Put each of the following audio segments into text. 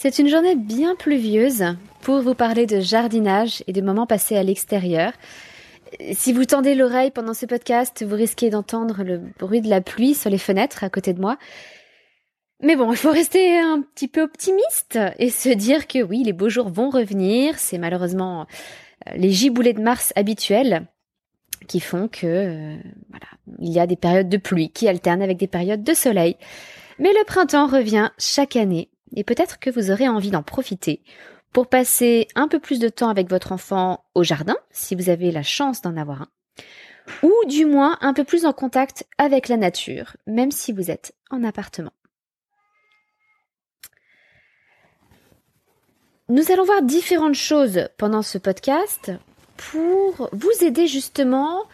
C'est une journée bien pluvieuse pour vous parler de jardinage et de moments passés à l'extérieur. Si vous tendez l'oreille pendant ce podcast, vous risquez d'entendre le bruit de la pluie sur les fenêtres à côté de moi. Mais bon, il faut rester un petit peu optimiste et se dire que oui, les beaux jours vont revenir. C'est malheureusement euh, les giboulées de mars habituels qui font que euh, voilà, il y a des périodes de pluie qui alternent avec des périodes de soleil. Mais le printemps revient chaque année et peut-être que vous aurez envie d'en profiter pour passer un peu plus de temps avec votre enfant au jardin, si vous avez la chance d'en avoir un, ou du moins un peu plus en contact avec la nature, même si vous êtes en appartement. Nous allons voir différentes choses pendant ce podcast pour vous aider justement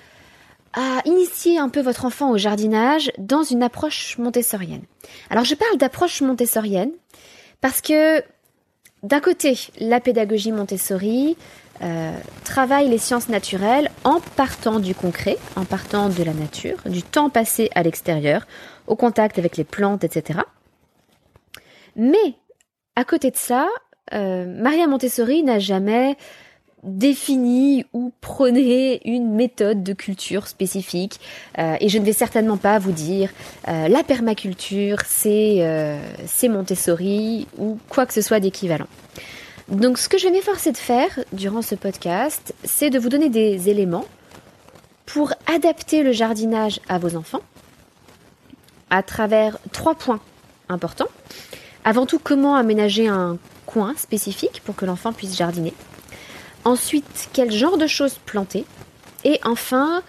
à initier un peu votre enfant au jardinage dans une approche montessorienne. Alors je parle d'approche montessorienne parce que d'un côté, la pédagogie Montessori euh, travaille les sciences naturelles en partant du concret, en partant de la nature, du temps passé à l'extérieur, au contact avec les plantes, etc. Mais à côté de ça, euh, Maria Montessori n'a jamais définit ou prôner une méthode de culture spécifique. Euh, et je ne vais certainement pas vous dire euh, la permaculture, c'est euh, c'est Montessori ou quoi que ce soit d'équivalent. Donc ce que je vais m'efforcer de faire durant ce podcast, c'est de vous donner des éléments pour adapter le jardinage à vos enfants à travers trois points importants. Avant tout, comment aménager un coin spécifique pour que l'enfant puisse jardiner. Ensuite, quel genre de choses planter Et enfin,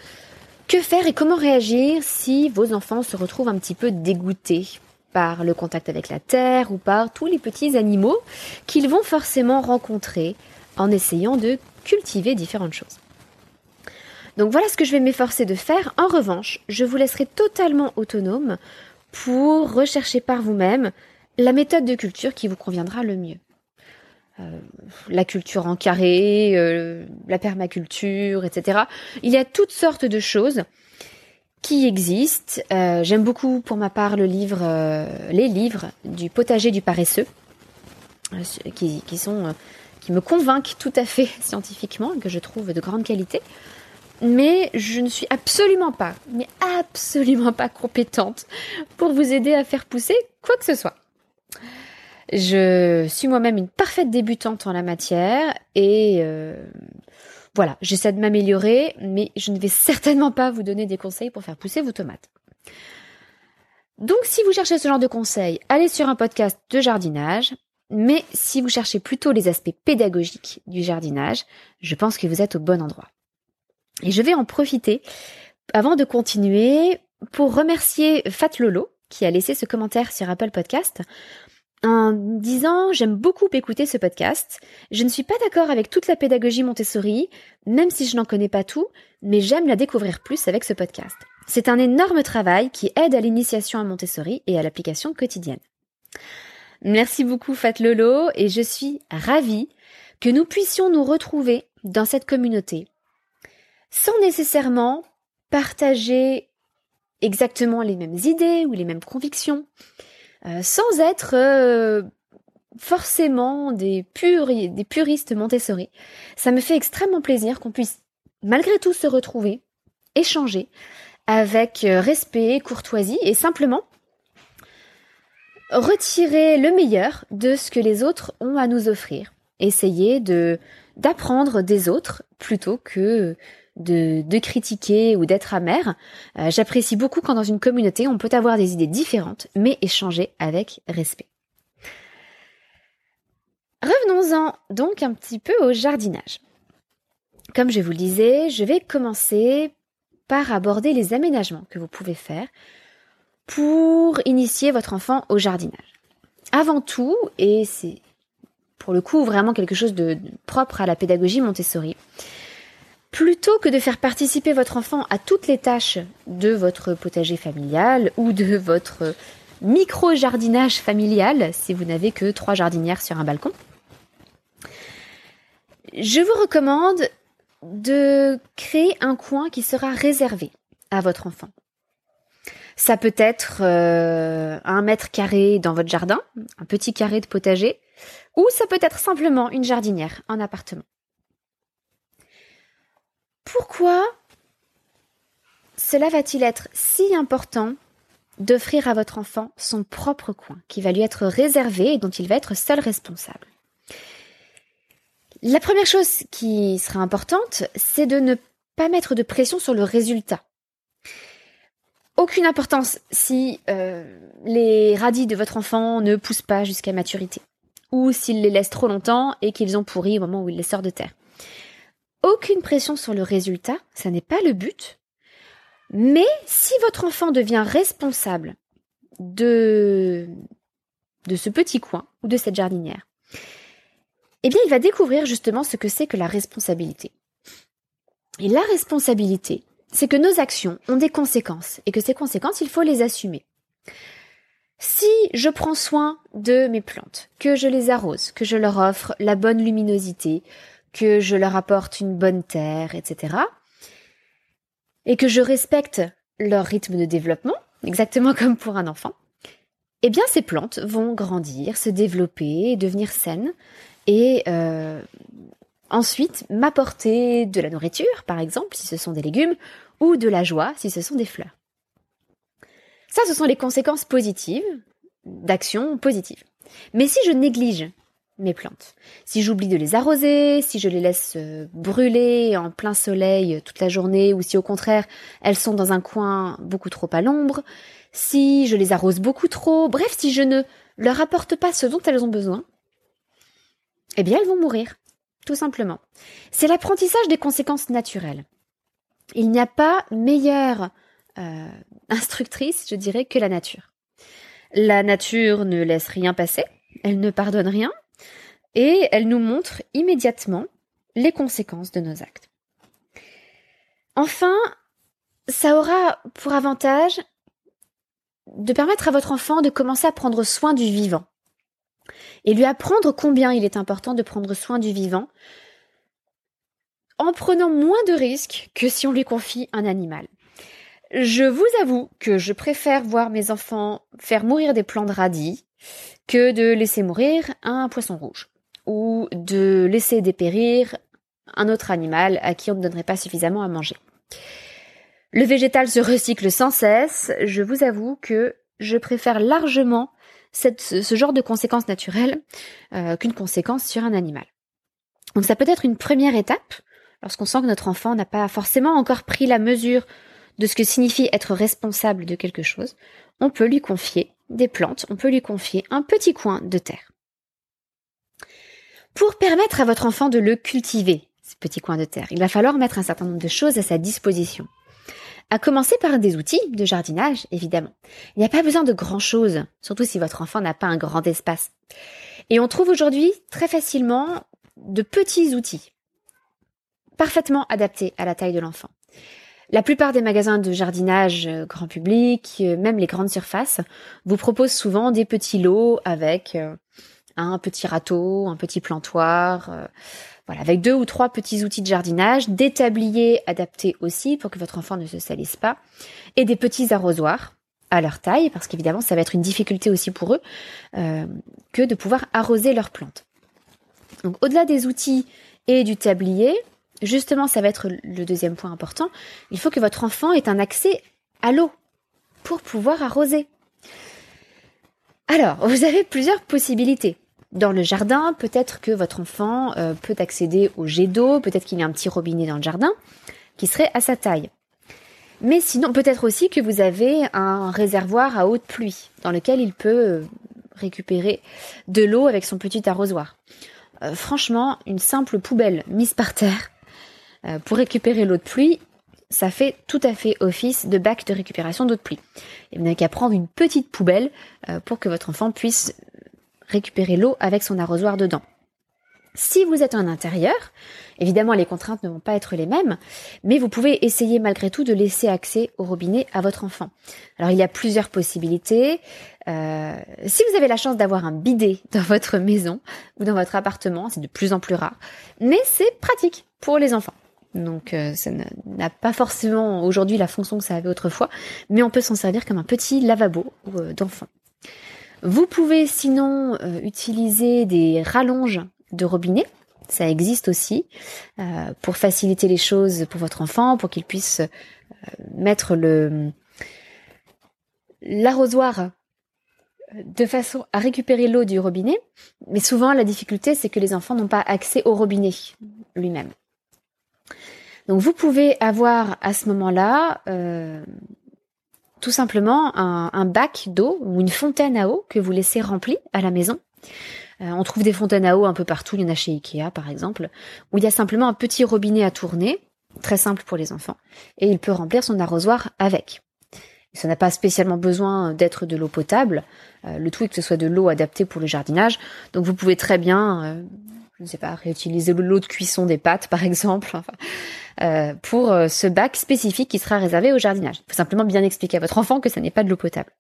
que faire et comment réagir si vos enfants se retrouvent un petit peu dégoûtés par le contact avec la terre ou par tous les petits animaux qu'ils vont forcément rencontrer en essayant de cultiver différentes choses. Donc voilà ce que je vais m'efforcer de faire. En revanche, je vous laisserai totalement autonome pour rechercher par vous-même la méthode de culture qui vous conviendra le mieux. Euh, la culture en carré, euh, la permaculture, etc. Il y a toutes sortes de choses qui existent. Euh, j'aime beaucoup, pour ma part, le livre, les livres du potager du paresseux, qui, sont, qui me convainquent tout à fait scientifiquement, que je trouve de grande qualité. Mais je ne suis absolument pas, mais absolument pas compétente pour vous aider à faire pousser quoi que ce soit. Je suis moi-même une parfaite débutante en la matière et euh, voilà, j'essaie de m'améliorer, mais je ne vais certainement pas vous donner des conseils pour faire pousser vos tomates. Donc si vous cherchez ce genre de conseils, allez sur un podcast de jardinage, mais si vous cherchez plutôt les aspects pédagogiques du jardinage, je pense que vous êtes au bon endroit. Et je vais en profiter avant de continuer pour remercier Fat Lolo qui a laissé ce commentaire sur Apple Podcast en disant j'aime beaucoup écouter ce podcast. Je ne suis pas d'accord avec toute la pédagogie Montessori, même si je n'en connais pas tout, mais j'aime la découvrir plus avec ce podcast. C'est un énorme travail qui aide à l'initiation à Montessori et à l'application quotidienne. Merci beaucoup Fat Lolo et je suis ravie que nous puissions nous retrouver dans cette communauté sans nécessairement partager exactement les mêmes idées ou les mêmes convictions, euh, sans être euh, forcément des, des puristes Montessori. Ça me fait extrêmement plaisir qu'on puisse malgré tout se retrouver, échanger avec euh, respect, courtoisie et simplement retirer le meilleur de ce que les autres ont à nous offrir. Essayer d'apprendre des autres plutôt que de, critiquer ou d'être amer. Euh, j'apprécie beaucoup quand dans une communauté on peut avoir des idées différentes, mais échanger avec respect. Revenons-en donc un petit peu au jardinage. Comme je vous le disais, je vais commencer par aborder les aménagements que vous pouvez faire pour initier votre enfant au jardinage. Avant tout, et c'est pour le coup vraiment quelque chose de propre à la pédagogie Montessori, plutôt que de faire participer votre enfant à toutes les tâches de votre potager familial ou de votre micro-jardinage familial, si vous n'avez que trois jardinières sur un balcon, je vous recommande de créer un coin qui sera réservé à votre enfant. Ça peut être euh, un mètre carré dans votre jardin, un petit carré de potager, ou ça peut être simplement une jardinière, un appartement. Pourquoi cela va-t-il être si important d'offrir à votre enfant son propre coin, qui va lui être réservé et dont il va être seul responsable? La première chose qui sera importante, c'est de ne pas mettre de pression sur le résultat. Aucune importance si euh, les radis de votre enfant ne poussent pas jusqu'à maturité, ou s'il les laisse trop longtemps et qu'ils ont pourri au moment où il les sort de terre aucune pression sur le résultat, ça n'est pas le but. Mais si votre enfant devient responsable de, de ce petit coin ou de cette jardinière, eh bien, il va découvrir justement ce que c'est que la responsabilité. Et la responsabilité, c'est que nos actions ont des conséquences et que ces conséquences, il faut les assumer. Si je prends soin de mes plantes, que je les arrose, que je leur offre la bonne luminosité, que je leur apporte une bonne terre, etc. Et que je respecte leur rythme de développement, exactement comme pour un enfant, eh bien ces plantes vont grandir, se développer, devenir saines et euh, ensuite m'apporter de la nourriture, par exemple, si ce sont des légumes, ou de la joie, si ce sont des fleurs. Ça, ce sont les conséquences positives d'actions positives. Mais si je néglige mes plantes. Si j'oublie de les arroser, si je les laisse euh, brûler en plein soleil euh, toute la journée, ou si au contraire elles sont dans un coin beaucoup trop à l'ombre, si je les arrose beaucoup trop, bref, si je ne leur apporte pas ce dont elles ont besoin, eh bien elles vont mourir, tout simplement. C'est l'apprentissage des conséquences naturelles. Il n'y a pas meilleure euh, instructrice, je dirais, que la nature. La nature ne laisse rien passer, elle ne pardonne rien, et elle nous montre immédiatement les conséquences de nos actes. Enfin, ça aura pour avantage de permettre à votre enfant de commencer à prendre soin du vivant et lui apprendre combien il est important de prendre soin du vivant en prenant moins de risques que si on lui confie un animal. Je vous avoue que je préfère voir mes enfants faire mourir des plants de radis que de laisser mourir un poisson rouge ou de laisser dépérir un autre animal à qui on ne donnerait pas suffisamment à manger. Le végétal se recycle sans cesse. Je vous avoue que je préfère largement ce genre de conséquences naturelles euh, qu'une conséquence sur un animal. Donc ça peut être une première étape lorsqu'on sent que notre enfant n'a pas forcément encore pris la mesure de ce que signifie être responsable de quelque chose. On peut lui confier des plantes, on peut lui confier un petit coin de terre. Pour permettre à votre enfant de le cultiver, ce petit coin de terre, il va falloir mettre un certain nombre de choses à sa disposition. À commencer par des outils de jardinage, évidemment. Il n'y a pas besoin de grand chose, surtout si votre enfant n'a pas un grand espace. Et on trouve aujourd'hui très facilement de petits outils, parfaitement adaptés à la taille de l'enfant. La plupart des magasins de jardinage euh, grand public, euh, même les grandes surfaces, vous proposent souvent des petits lots avec euh, un petit râteau, un petit plantoir, voilà, avec deux ou trois petits outils de jardinage, des tabliers adaptés aussi pour que votre enfant ne se salisse pas, et des petits arrosoirs à leur taille, parce qu'évidemment ça va être une difficulté aussi pour eux euh, que de pouvoir arroser leurs plantes. Donc au-delà des outils et du tablier, justement ça va être le deuxième point important, il faut que votre enfant ait un accès à l'eau pour pouvoir arroser. Alors, vous avez plusieurs possibilités. Dans le jardin, peut-être que votre enfant euh, peut accéder au jet d'eau, peut-être qu'il y a un petit robinet dans le jardin qui serait à sa taille. Mais sinon, peut-être aussi que vous avez un réservoir à haute pluie dans lequel il peut euh, récupérer de l'eau avec son petit arrosoir. Euh, franchement, une simple poubelle mise par terre pour récupérer l'eau de pluie, ça fait tout à fait office de bac de récupération d'eau de pluie. Et vous n'avez qu'à prendre une petite poubelle pour que votre enfant puisse récupérer l'eau avec son arrosoir dedans. Si vous êtes en intérieur, évidemment les contraintes ne vont pas être les mêmes, mais vous pouvez essayer malgré tout de laisser accès au robinet à votre enfant. Alors il y a plusieurs possibilités. Euh, si vous avez la chance d'avoir un bidet dans votre maison ou dans votre appartement, c'est de plus en plus rare, mais c'est pratique pour les enfants. Donc euh, ça n'a pas forcément aujourd'hui la fonction que ça avait autrefois, mais on peut s'en servir comme un petit lavabo euh, d'enfant. Vous pouvez sinon euh, utiliser des rallonges de robinet. Ça existe aussi euh, pour faciliter les choses pour votre enfant, pour qu'il puisse euh, mettre le l'arrosoir de façon à récupérer l'eau du robinet. Mais souvent, la difficulté, c'est que les enfants n'ont pas accès au robinet lui-même. Donc, vous pouvez avoir à ce moment-là tout simplement un, bac d'eau ou une fontaine à eau que vous laissez remplie à la maison. Euh, on trouve des fontaines à eau un peu partout, il y en a chez Ikea par exemple, où il y a simplement un petit robinet à tourner, très simple pour les enfants, et il peut remplir son arrosoir avec. ça n'a pas spécialement besoin d'être de l'eau potable, euh, le tout est que ce soit de l'eau adaptée pour le jardinage, donc vous pouvez très bien euh, je ne sais pas, réutiliser l'eau de cuisson des pâtes par exemple, euh, pour euh, ce bac spécifique qui sera réservé au jardinage. Il faut simplement bien expliquer à votre enfant que ça n'est pas de l'eau potable.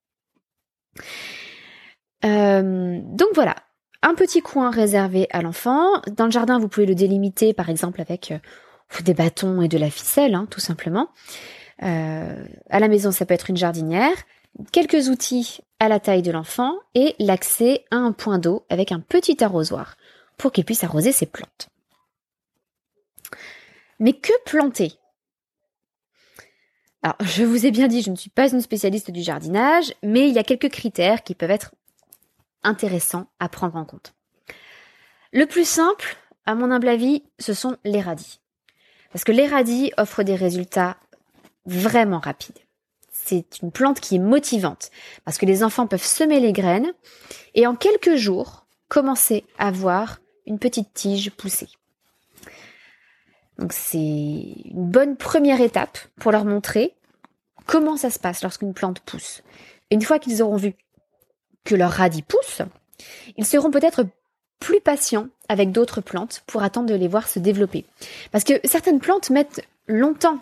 Euh, donc voilà, un petit coin réservé à l'enfant. Dans le jardin, vous pouvez le délimiter par exemple avec des bâtons et de la ficelle, hein, tout simplement. à la maison, ça peut être une jardinière, quelques outils à la taille de l'enfant et l'accès à un point d'eau avec un petit arrosoir pour qu'il puisse arroser ses plantes. Mais que planter? Alors, je vous ai bien dit, je ne suis pas une spécialiste du jardinage, mais il y a quelques critères qui peuvent être intéressants à prendre en compte. Le plus simple, à mon humble avis, ce sont les radis. Parce que les radis offrent des résultats vraiment rapides. C'est une plante qui est motivante parce que les enfants peuvent semer les graines et en quelques jours commencer à voir une petite tige poussée. Donc c'est une bonne première étape pour leur montrer comment ça se passe lorsqu'une plante pousse. une fois qu'ils auront vu que leur radis pousse, ils seront peut-être plus patients avec d'autres plantes pour attendre de les voir se développer. Parce que certaines plantes mettent longtemps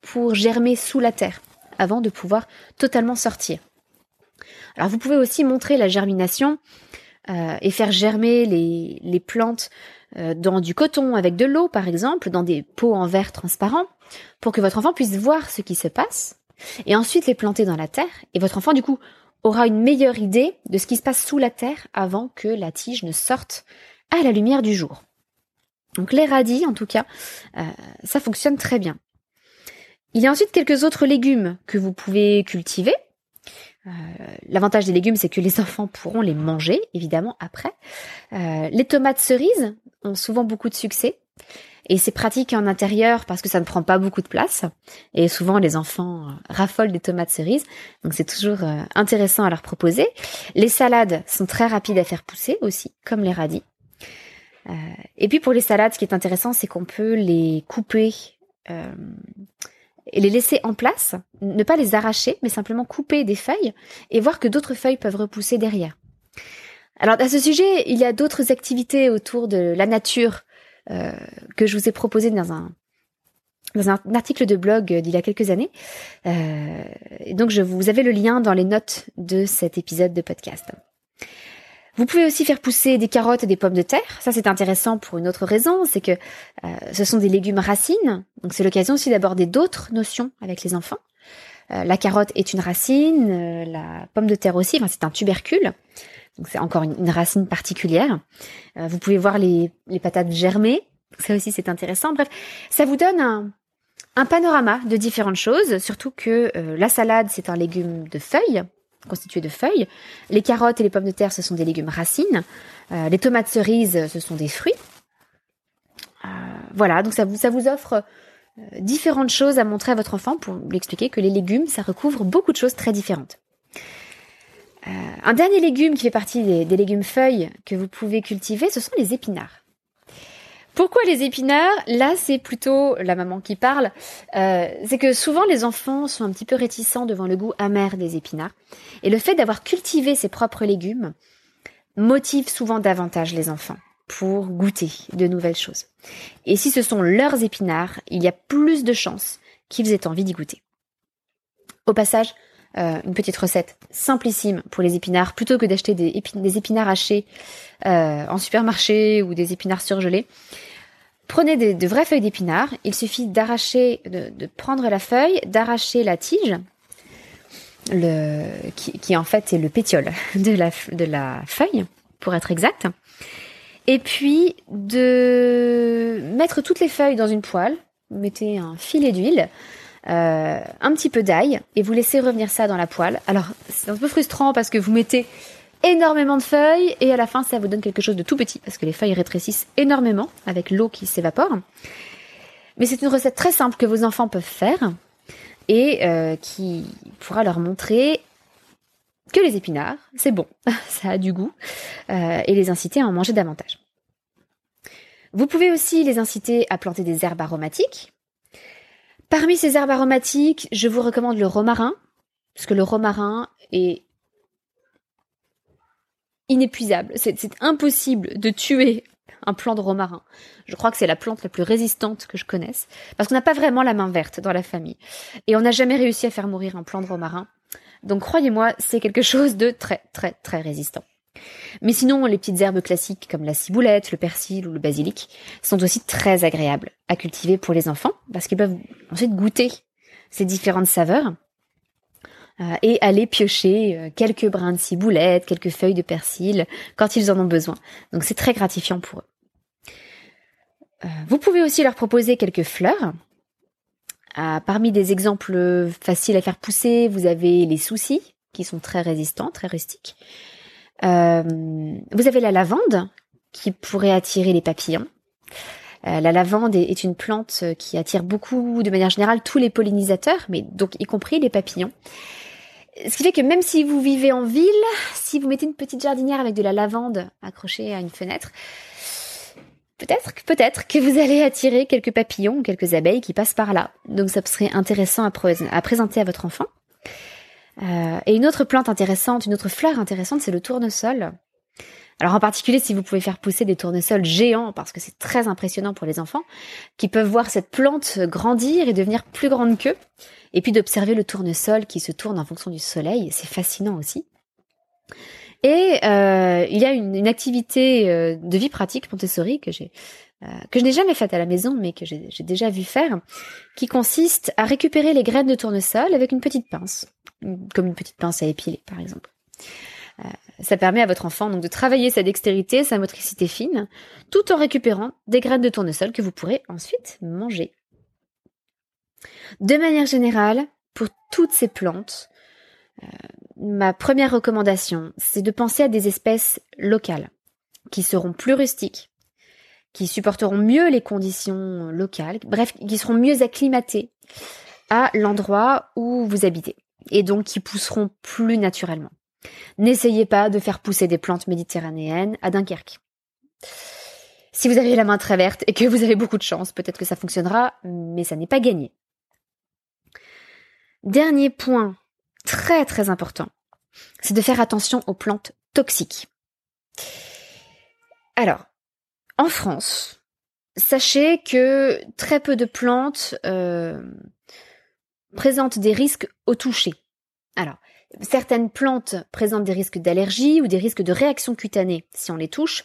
pour germer sous la terre avant de pouvoir totalement sortir. Alors vous pouvez aussi montrer la germination euh, et faire germer les, plantes dans du coton avec de l'eau par exemple, dans des pots en verre transparent, pour que votre enfant puisse voir ce qui se passe, et ensuite les planter dans la terre, et votre enfant du coup aura une meilleure idée de ce qui se passe sous la terre avant que la tige ne sorte à la lumière du jour. Donc les radis, en tout cas, euh, ça fonctionne très bien. Il y a ensuite quelques autres légumes que vous pouvez cultiver. Euh, l'avantage des légumes, c'est que les enfants pourront les manger, évidemment, après. Euh, les tomates cerises ont souvent beaucoup de succès. Et c'est pratique en intérieur parce que ça ne prend pas beaucoup de place. Et souvent, les enfants raffolent des tomates cerises. Donc, c'est toujours intéressant à leur proposer. Les salades sont très rapides à faire pousser aussi, comme les radis. Euh, et puis pour les salades, ce qui est intéressant, c'est qu'on peut les couper euh, et les laisser en place, ne pas les arracher, mais simplement couper des feuilles et voir que d'autres feuilles peuvent repousser derrière. Alors à ce sujet, il y a d'autres activités autour de la nature euh, que je vous ai proposées dans un dans un article de blog d'il y a quelques années. Euh, donc je vous avez le lien dans les notes de cet épisode de podcast. Vous pouvez aussi faire pousser des carottes et des pommes de terre. Ça, c'est intéressant pour une autre raison, c'est que euh, ce sont des légumes racines. Donc, c'est l'occasion aussi d'aborder d'autres notions avec les enfants. Euh, la carotte est une racine, euh, la pomme de terre aussi. Enfin, c'est un tubercule. Donc, c'est encore une, racine particulière. vous pouvez voir les, les patates germées. Ça aussi, c'est intéressant. Bref, ça vous donne un, un panorama de différentes choses, surtout que la salade, c'est un légume de feuilles, constitué de feuilles. Les carottes et les pommes de terre, ce sont des légumes racines. Euh, les tomates cerises, ce sont des fruits. Euh, voilà, donc ça vous, ça vous offre euh, différentes choses à montrer à votre enfant pour lui expliquer que les légumes, ça recouvre beaucoup de choses très différentes. un dernier légume qui fait partie des légumes feuilles que vous pouvez cultiver, ce sont les épinards. Pourquoi les épinards? Là, c'est plutôt la maman qui parle. Euh, c'est que souvent les enfants sont un petit peu réticents devant le goût amer des épinards. Et le fait d'avoir cultivé ses propres légumes motive souvent davantage les enfants pour goûter de nouvelles choses. Et si ce sont leurs épinards, il y a plus de chances qu'ils aient envie d'y goûter. Au passage, euh, une petite recette simplissime pour les épinards, plutôt que d'acheter des, épinards hachés euh, en supermarché ou des épinards surgelés. Prenez de vraies feuilles d'épinards. Il suffit d'arracher, de, prendre la feuille, d'arracher la tige, le, qui, qui, en fait est le pétiole de la, de la feuille, pour être exact. Et puis de mettre toutes les feuilles dans une poêle. Mettez un filet d'huile. Euh, un petit peu d'ail et vous laissez revenir ça dans la poêle. Alors c'est un peu frustrant parce que vous mettez énormément de feuilles et à la fin ça vous donne quelque chose de tout petit parce que les feuilles rétrécissent énormément avec l'eau qui s'évapore. Mais c'est une recette très simple que vos enfants peuvent faire et euh, qui pourra leur montrer que les épinards, c'est bon, ça a du goût, euh, et les inciter à en manger davantage. Vous pouvez aussi les inciter à planter des herbes aromatiques. Parmi ces herbes aromatiques, je vous recommande le romarin, parce que le romarin est inépuisable. C'est impossible de tuer un plant de romarin. Je crois que c'est la plante la plus résistante que je connaisse, parce qu'on n'a pas vraiment la main verte dans la famille. Et on n'a jamais réussi à faire mourir un plant de romarin. Donc croyez-moi, c'est quelque chose de très très très résistant. Mais sinon, les petites herbes classiques comme la ciboulette, le persil ou le basilic sont aussi très agréables à cultiver pour les enfants parce qu'ils peuvent ensuite goûter ces différentes saveurs euh, et aller piocher euh, quelques brins de ciboulette, quelques feuilles de persil quand ils en ont besoin. Donc c'est très gratifiant pour eux. Euh, vous pouvez aussi leur proposer quelques fleurs. parmi des exemples faciles à faire pousser, vous avez les soucis qui sont très résistants, très rustiques. Euh, vous avez la lavande qui pourrait attirer les papillons. Euh, la lavande est, une plante qui attire beaucoup, de manière générale, tous les pollinisateurs, mais donc y compris les papillons. Ce qui fait que même si vous vivez en ville, si vous mettez une petite jardinière avec de la lavande accrochée à une fenêtre, peut-être, peut-être que vous allez attirer quelques papillons ou quelques abeilles qui passent par là. Donc ça serait intéressant à présenter à votre enfant. Euh, et une autre plante intéressante, une autre fleur intéressante, c'est le tournesol. Alors en particulier si vous pouvez faire pousser des tournesols géants, parce que c'est très impressionnant pour les enfants, qui peuvent voir cette plante grandir et devenir plus grande qu'eux, et puis d'observer le tournesol qui se tourne en fonction du soleil, c'est fascinant aussi. Et euh, il y a une, activité euh, de vie pratique Montessori que j'ai euh, que je n'ai jamais faite à la maison, mais que j'ai déjà vu faire, qui consiste à récupérer les graines de tournesol avec une petite pince, comme une petite pince à épiler, par exemple. Euh, ça permet à votre enfant donc de travailler sa dextérité, sa motricité fine, tout en récupérant des graines de tournesol que vous pourrez ensuite manger. De manière générale, pour toutes ces plantes, euh, ma première recommandation, c'est de penser à des espèces locales, qui seront plus rustiques, qui supporteront mieux les conditions locales, bref, qui seront mieux acclimatées à l'endroit où vous habitez, et donc qui pousseront plus naturellement. N'essayez pas de faire pousser des plantes méditerranéennes à Dunkerque. Si vous avez la main très verte et que vous avez beaucoup de chance, peut-être que ça fonctionnera, mais ça n'est pas gagné. Dernier point très très important, c'est de faire attention aux plantes toxiques. Alors, en France, sachez que très peu de plantes euh, présentent des risques au toucher. Alors, certaines plantes présentent des risques d'allergie ou des risques de réaction cutanée si on les touche,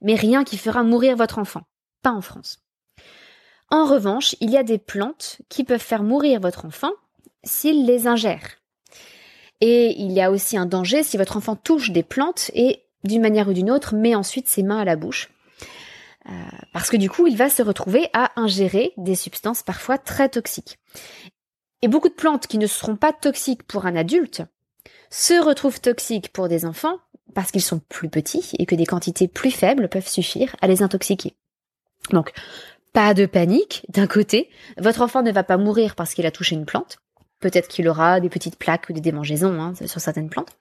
mais rien qui fera mourir votre enfant. Pas en France. En revanche, il y a des plantes qui peuvent faire mourir votre enfant s'il les ingère. Et il y a aussi un danger si votre enfant touche des plantes et, d'une manière ou d'une autre, met ensuite ses mains à la bouche. Euh, parce que du coup, il va se retrouver à ingérer des substances parfois très toxiques. Et beaucoup de plantes qui ne seront pas toxiques pour un adulte se retrouvent toxiques pour des enfants parce qu'ils sont plus petits et que des quantités plus faibles peuvent suffire à les intoxiquer. Donc, pas de panique, d'un côté, votre enfant ne va pas mourir parce qu'il a touché une plante, Peut-être qu'il aura des petites plaques ou des démangeaisons hein, sur certaines plantes.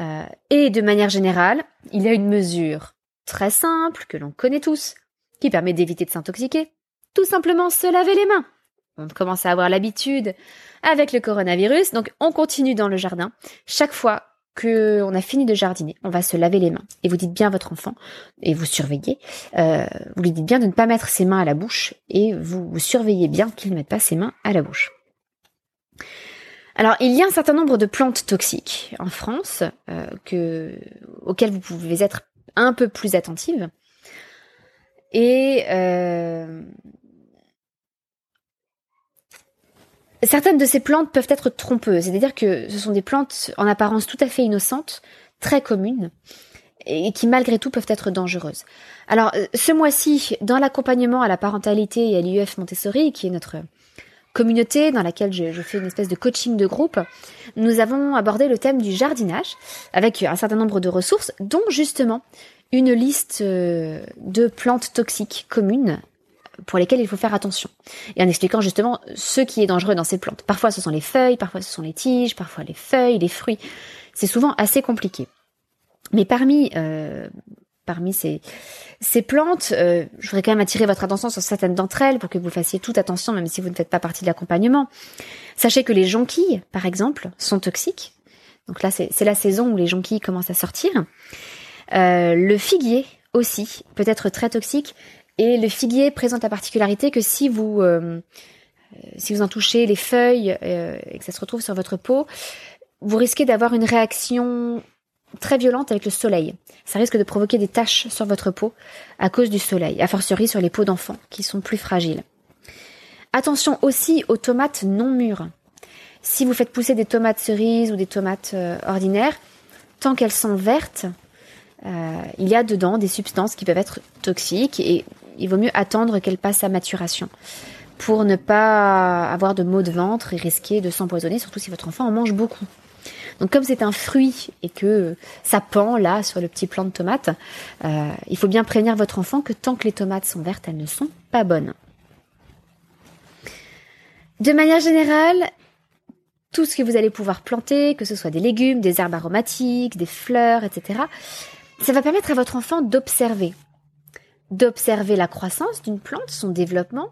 Euh, et de manière générale, il y a une mesure très simple que l'on connaît tous, qui permet d'éviter de s'intoxiquer. Tout simplement se laver les mains. On commence à avoir l'habitude avec le coronavirus, donc on continue dans le jardin. Chaque fois que on a fini de jardiner, on va se laver les mains. Et vous dites bien à votre enfant, et vous surveillez, euh, vous lui dites bien de ne pas mettre ses mains à la bouche, et vous, surveillez bien qu'il ne mette pas ses mains à la bouche. Alors, il y a un certain nombre de plantes toxiques en France euh, que, auxquelles vous pouvez être un peu plus attentive. Et euh, certaines de ces plantes peuvent être trompeuses, c'est-à-dire que ce sont des plantes en apparence tout à fait innocentes, très communes, et qui malgré tout peuvent être dangereuses. Alors, euh, ce mois-ci, dans l'accompagnement à la parentalité et à l'IUF Montessori, qui est notre communauté dans laquelle je, fais une espèce de coaching de groupe, nous avons abordé le thème du jardinage avec un certain nombre de ressources, dont justement une liste euh, de plantes toxiques communes pour lesquelles il faut faire attention. Et en expliquant justement ce qui est dangereux dans ces plantes. Parfois ce sont les feuilles, parfois ce sont les tiges, parfois les feuilles, les fruits. C'est souvent assez compliqué. Mais parmi euh, parmi ces, ces plantes, euh, je voudrais quand même attirer votre attention sur certaines d'entre elles pour que vous fassiez toute attention, même si vous ne faites pas partie de l'accompagnement. Sachez que les jonquilles, par exemple, sont toxiques. Donc là, c'est la saison où les jonquilles commencent à sortir. Euh, le figuier aussi peut être très toxique. Et le figuier présente la particularité que si vous, euh, si vous en touchez les feuilles et que ça se retrouve sur votre peau, vous risquez d'avoir une réaction très violente avec le soleil. Ça risque de provoquer des taches sur votre peau à cause du soleil, a fortiori sur les peaux d'enfants qui sont plus fragiles. Attention aussi aux tomates non mûres. Si vous faites pousser des tomates cerises ou des tomates euh, ordinaires, tant qu'elles sont vertes, euh, il y a dedans des substances qui peuvent être toxiques et il vaut mieux attendre qu'elles passent à maturation pour ne pas avoir de maux de ventre et risquer de s'empoisonner, surtout si votre enfant en mange beaucoup. Donc comme c'est un fruit et que ça pend là sur le petit plant de tomate, euh, il faut bien prévenir votre enfant que tant que les tomates sont vertes, elles ne sont pas bonnes. De manière générale, tout ce que vous allez pouvoir planter, que ce soit des légumes, des herbes aromatiques, des fleurs, etc., ça va permettre à votre enfant d'observer. D'observer la croissance d'une plante, son développement,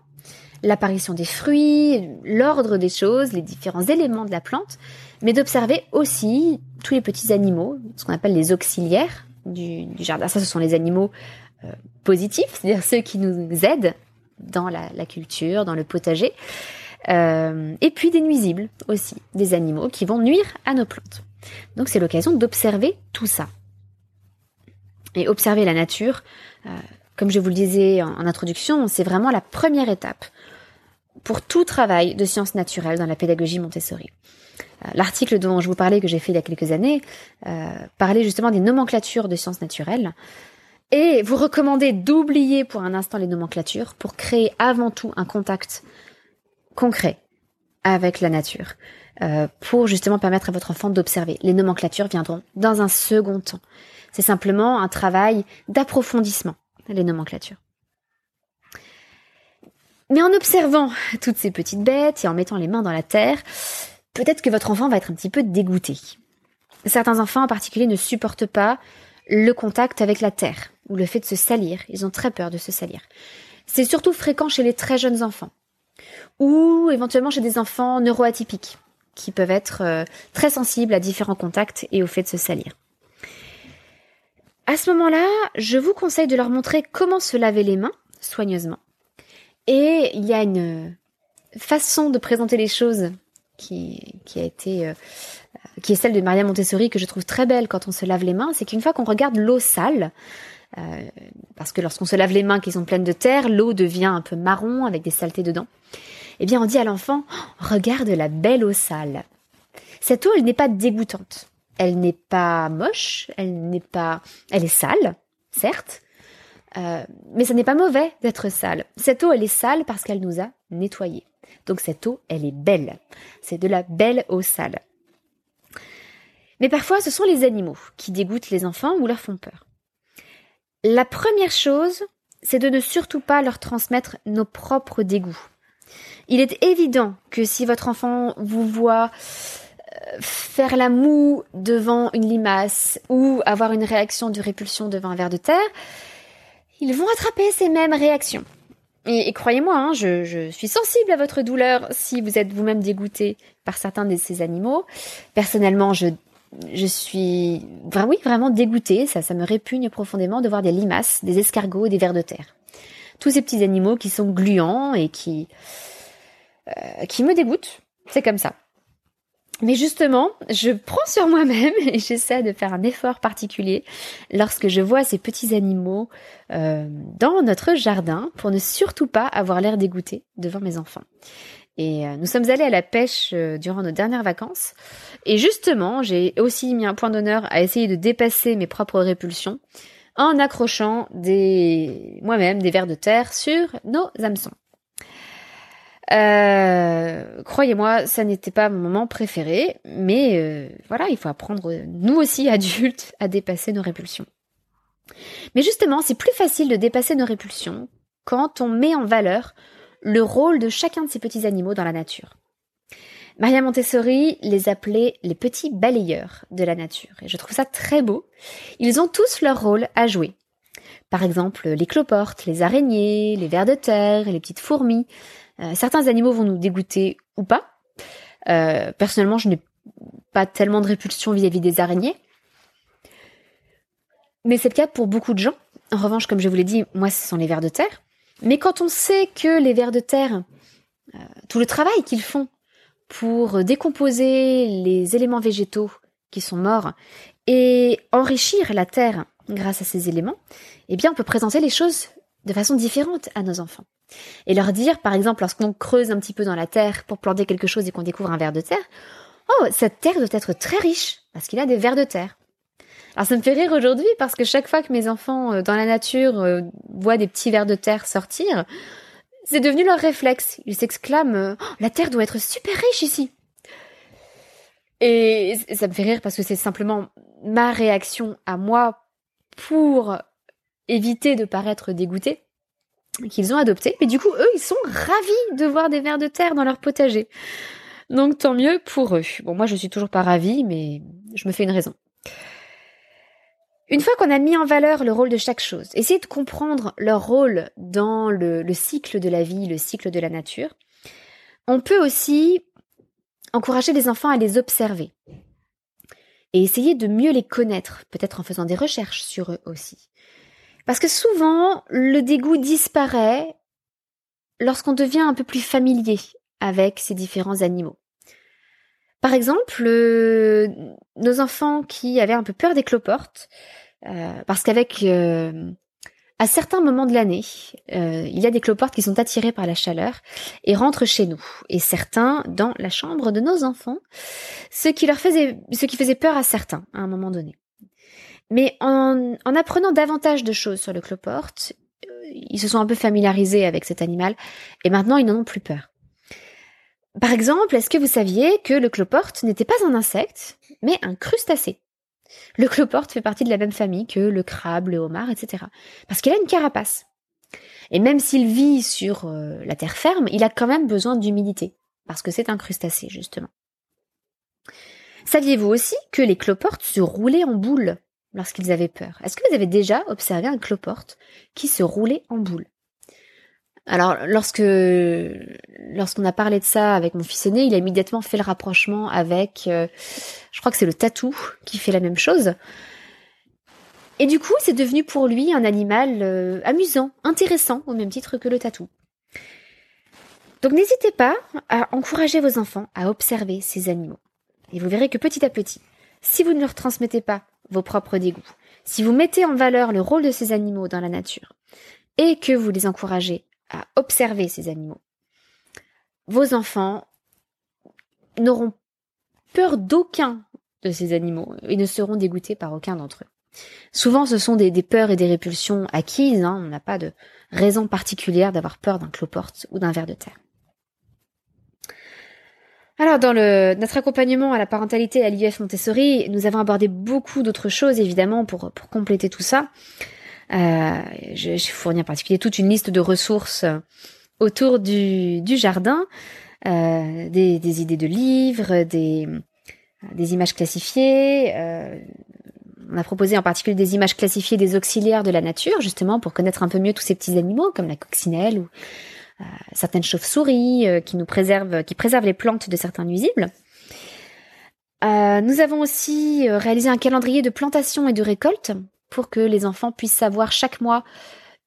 l'apparition des fruits, l'ordre des choses, les différents éléments de la plante, mais d'observer aussi tous les petits animaux, ce qu'on appelle les auxiliaires du, jardin. Ça, ce sont les animaux euh, positifs, c'est-à-dire ceux qui nous aident dans la, culture, dans le potager. Euh, et puis des nuisibles aussi, des animaux qui vont nuire à nos plantes. Donc c'est l'occasion d'observer tout ça. Et observer la nature, euh, comme je vous le disais en introduction, c'est vraiment la première étape pour tout travail de sciences naturelles dans la pédagogie Montessori. Euh, l'article dont je vous parlais que j'ai fait il y a quelques années euh, parlait justement des nomenclatures de sciences naturelles. Et vous recommandez d'oublier pour un instant les nomenclatures pour créer avant tout un contact concret avec la nature, euh, pour justement permettre à votre enfant d'observer. Les nomenclatures viendront dans un second temps. C'est simplement un travail d'approfondissement, les nomenclatures. Mais en observant toutes ces petites bêtes et en mettant les mains dans la terre, peut-être que votre enfant va être un petit peu dégoûté. Certains enfants en particulier ne supportent pas le contact avec la terre ou le fait de se salir. Ils ont très peur de se salir. C'est surtout fréquent chez les très jeunes enfants ou éventuellement chez des enfants neuroatypiques qui peuvent être euh, très sensibles à différents contacts et au fait de se salir. À ce moment-là, je vous conseille de leur montrer comment se laver les mains soigneusement. Et il y a une façon de présenter les choses qui, qui a été, euh, qui est celle de Maria Montessori que je trouve très belle quand on se lave les mains, c'est qu'une fois qu'on regarde l'eau sale, euh, parce que lorsqu'on se lave les mains qui sont pleines de terre, l'eau devient un peu marron avec des saletés dedans. Eh bien, on dit à l'enfant, oh, regarde la belle eau sale. Cette eau, elle n'est pas dégoûtante. Elle n'est pas moche, elle n'est pas, elle est sale, certes, euh, mais ce n'est pas mauvais d'être sale. Cette eau, elle est sale parce qu'elle nous a nettoyés. Donc cette eau, elle est belle. C'est de la belle eau sale. Mais parfois, ce sont les animaux qui dégoûtent les enfants ou leur font peur. La première chose, c'est de ne surtout pas leur transmettre nos propres dégoûts. Il est évident que si votre enfant vous voit faire la moue devant une limace ou avoir une réaction de répulsion devant un ver de terre, ils vont attraper ces mêmes réactions. Et, croyez-moi, hein, je, suis sensible à votre douleur si vous êtes vous-même dégoûté par certains de ces animaux. Personnellement, je, suis vraiment dégoûtée. Ça, ça me répugne profondément de voir des limaces, des escargots, des vers de terre. Tous ces petits animaux qui sont gluants et qui, euh, qui me dégoûtent. C'est comme ça. Mais justement, je prends sur moi-même et j'essaie de faire un effort particulier lorsque je vois ces petits animaux euh, dans notre jardin pour ne surtout pas avoir l'air dégoûté devant mes enfants. Et euh, nous sommes allés à la pêche euh, durant nos dernières vacances. Et justement, j'ai aussi mis un point d'honneur à essayer de dépasser mes propres répulsions en accrochant des moi-même des vers de terre sur nos hameçons. Euh, croyez-moi, ça n'était pas mon moment préféré, mais euh, voilà, il faut apprendre, nous aussi adultes, à dépasser nos répulsions. Mais justement, c'est plus facile de dépasser nos répulsions quand on met en valeur le rôle de chacun de ces petits animaux dans la nature. Maria Montessori les appelait les petits balayeurs de la nature, et je trouve ça très beau. Ils ont tous leur rôle à jouer. Par exemple, les cloportes, les araignées, les vers de terre, les petites fourmis, euh, certains animaux vont nous dégoûter ou pas. Euh, personnellement, je n'ai pas tellement de répulsion vis-à-vis des araignées. Mais c'est le cas pour beaucoup de gens. En revanche, comme je vous l'ai dit, moi, ce sont les vers de terre. Mais quand on sait que les vers de terre, euh, tout le travail qu'ils font pour décomposer les éléments végétaux qui sont morts et enrichir la terre grâce à ces éléments, eh bien, on peut présenter les choses de façon différente à nos enfants. Et leur dire, par exemple, lorsqu'on creuse un petit peu dans la terre pour planter quelque chose et qu'on découvre un ver de terre, oh, cette terre doit être très riche parce qu'il a des vers de terre. Alors ça me fait rire aujourd'hui parce que chaque fois que mes enfants euh, dans la nature euh, voient des petits vers de terre sortir, c'est devenu leur réflexe. Ils s'exclament oh, la terre doit être super riche ici. Et ça me fait rire parce que c'est simplement ma réaction à moi pour éviter de paraître dégoûté qu'ils ont adopté. Mais du coup, eux, ils sont ravis de voir des vers de terre dans leur potager. Donc tant mieux pour eux. Bon, moi, je suis toujours pas ravie, mais je me fais une raison. Une fois qu'on a mis en valeur le rôle de chaque chose, essayez de comprendre leur rôle dans le cycle de la vie, le cycle de la nature. On peut aussi encourager les enfants à les observer. et essayer de mieux les connaître, peut-être en faisant des recherches sur eux aussi. Parce que souvent, le dégoût disparaît lorsqu'on devient un peu plus familier avec ces différents animaux. Par exemple, euh, nos enfants qui avaient un peu peur des cloportes, euh, parce qu'avec euh, à certains moments de l'année, il y a des cloportes qui sont attirés par la chaleur et rentrent chez nous, et certains dans la chambre de nos enfants, ce qui leur faisait, ce qui faisait peur à certains à un moment donné. Mais en, en apprenant davantage de choses sur le cloporte, ils se sont un peu familiarisés avec cet animal et maintenant ils n'en ont plus peur. Par exemple, est-ce que vous saviez que le cloporte n'était pas un insecte, mais un crustacé? Le cloporte fait partie de la même famille que le crabe, le homard, etc. Parce qu'il a une carapace. Et même s'il vit sur euh, la terre ferme, il a quand même besoin d'humidité, parce que c'est un crustacé, justement. Saviez-vous aussi que les cloportes se roulaient en boule lorsqu'ils avaient peur Est-ce que vous avez déjà observé un cloporte qui se roulait en boule? Alors, lorsque lorsqu'on a parlé de ça avec mon fils aîné, il a immédiatement fait le rapprochement avec, euh, je crois que c'est le tatou qui fait la même chose. Et du coup, c'est devenu pour lui un animal euh, amusant, intéressant, au même titre que le tatou. Donc n'hésitez pas à encourager vos enfants à observer ces animaux. Et vous verrez que petit à petit, si vous ne leur transmettez pas vos propres dégoûts, si vous mettez en valeur le rôle de ces animaux dans la nature, et que vous les encouragez à observer ces animaux, vos enfants n'auront peur d'aucun de ces animaux et ne seront dégoûtés par aucun d'entre eux. Souvent, ce sont des, peurs et des répulsions acquises. Hein. on n'a pas de raison particulière d'avoir peur d'un cloporte ou d'un ver de terre. Alors, dans notre accompagnement à la parentalité à l'IF Montessori, nous avons abordé beaucoup d'autres choses, évidemment, pour, compléter tout ça. Euh, J'ai fourni en particulier toute une liste de ressources autour du, jardin, euh, des, idées de livres, des, images classifiées. Euh, on a proposé en particulier des images classifiées des auxiliaires de la nature, justement pour connaître un peu mieux tous ces petits animaux comme la coccinelle ou certaines chauves-souris euh, qui nous préservent, qui préservent les plantes de certains nuisibles. Euh, nous avons aussi réalisé un calendrier de plantation et de récolte pour que les enfants puissent savoir chaque mois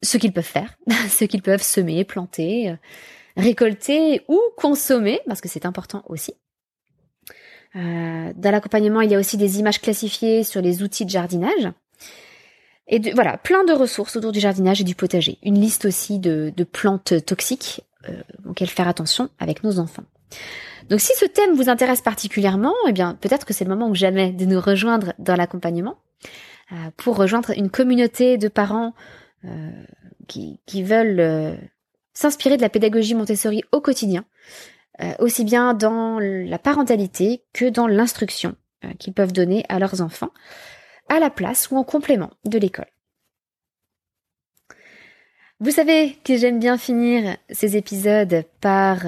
ce qu'ils peuvent faire, ce qu'ils peuvent semer, planter, récolter ou consommer, parce que c'est important aussi. Euh, dans l'accompagnement, il y a aussi des images classifiées sur les outils de jardinage. Et voilà, plein de ressources autour du jardinage et du potager. Une liste aussi de, plantes toxiques euh, auxquelles faire attention avec nos enfants. Donc si ce thème vous intéresse particulièrement, eh bien peut-être que c'est le moment ou jamais de nous rejoindre dans l'accompagnement euh, pour rejoindre une communauté de parents euh, qui, veulent euh, s'inspirer de la pédagogie Montessori au quotidien, aussi bien dans la parentalité que dans l'instruction qu'ils peuvent donner à leurs enfants, à la place ou en complément de l'école. Vous savez que j'aime bien finir ces épisodes par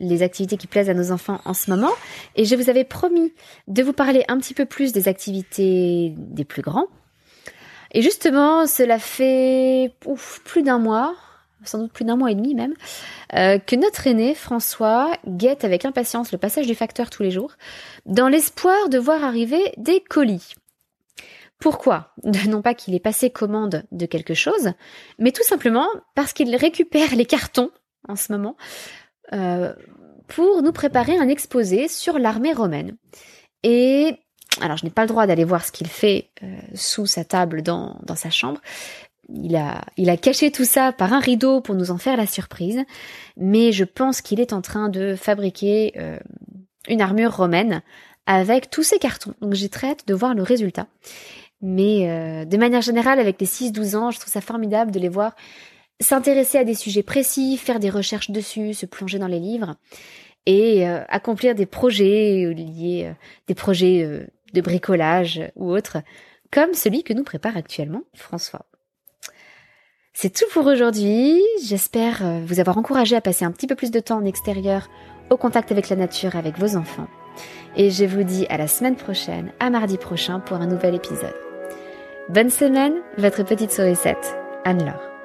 les activités qui plaisent à nos enfants en ce moment. Et je vous avais promis de vous parler un petit peu plus des activités des plus grands. Et justement, cela fait plus d'un mois, sans doute plus d'un mois et demi même, euh, que notre aîné, François, guette avec impatience le passage du facteur tous les jours, dans l'espoir de voir arriver des colis. Pourquoi Non pas qu'il ait passé commande de quelque chose, mais tout simplement parce qu'il récupère les cartons en ce moment euh, pour nous préparer un exposé sur l'armée romaine. Et alors je n'ai pas le droit d'aller voir ce qu'il fait euh, sous sa table dans, sa chambre. Il a, il a caché tout ça par un rideau pour nous en faire la surprise, mais je pense qu'il est en train de fabriquer euh, une armure romaine avec tous ces cartons. Donc j'ai très hâte de voir le résultat. Mais de manière générale, avec les 6-12 ans, je trouve ça formidable de les voir s'intéresser à des sujets précis, faire des recherches dessus, se plonger dans les livres et euh, accomplir des projets liés, euh, des projets euh, de bricolage ou autres, comme celui que nous prépare actuellement François. C'est tout pour aujourd'hui. J'espère vous avoir encouragé à passer un petit peu plus de temps en extérieur, au contact avec la nature, avec vos enfants. Et je vous dis à la semaine prochaine, à mardi prochain pour un nouvel épisode. Bonne semaine, votre petite sourisette, Anne-Laure.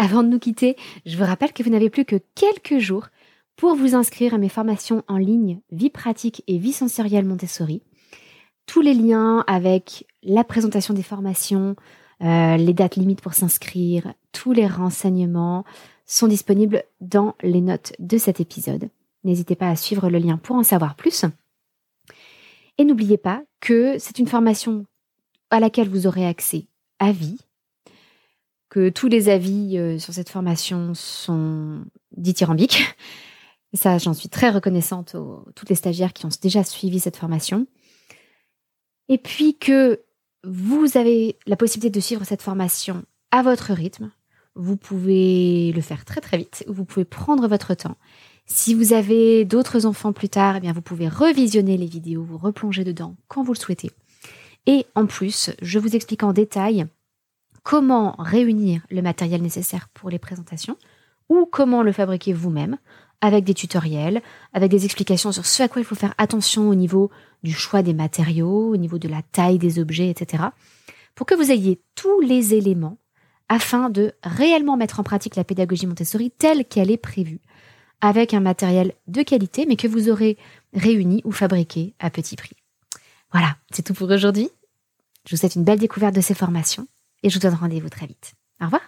Avant de nous quitter, je vous rappelle que vous n'avez plus que quelques jours pour vous inscrire à mes formations en ligne Vie pratique et vie sensorielle Montessori. Tous les liens avec la présentation des formations, euh, les dates limites pour s'inscrire, tous les renseignements sont disponibles dans les notes de cet épisode. N'hésitez pas à suivre le lien pour en savoir plus. Et n'oubliez pas que c'est une formation à laquelle vous aurez accès à vie, tous les avis euh, sur cette formation sont dithyrambiques. Ça, j'en suis très reconnaissante aux toutes les stagiaires qui ont déjà suivi cette formation. Et puis que vous avez la possibilité de suivre cette formation à votre rythme. Vous pouvez le faire très très vite. Vous pouvez prendre votre temps. Si vous avez d'autres enfants plus tard, eh bien vous pouvez revisionner les vidéos, vous replonger dedans quand vous le souhaitez. Et en plus, je vous explique en détail comment réunir le matériel nécessaire pour les présentations ou comment le fabriquer vous-même avec des tutoriels, avec des explications sur ce à quoi il faut faire attention au niveau du choix des matériaux, au niveau de la taille des objets, etc. Pour que vous ayez tous les éléments afin de réellement mettre en pratique la pédagogie Montessori telle qu'elle est prévue, avec un matériel de qualité, mais que vous aurez réuni ou fabriqué à petit prix. Voilà, c'est tout pour aujourd'hui. Je vous souhaite une belle découverte de ces formations et je vous donne rendez-vous très vite. Au revoir.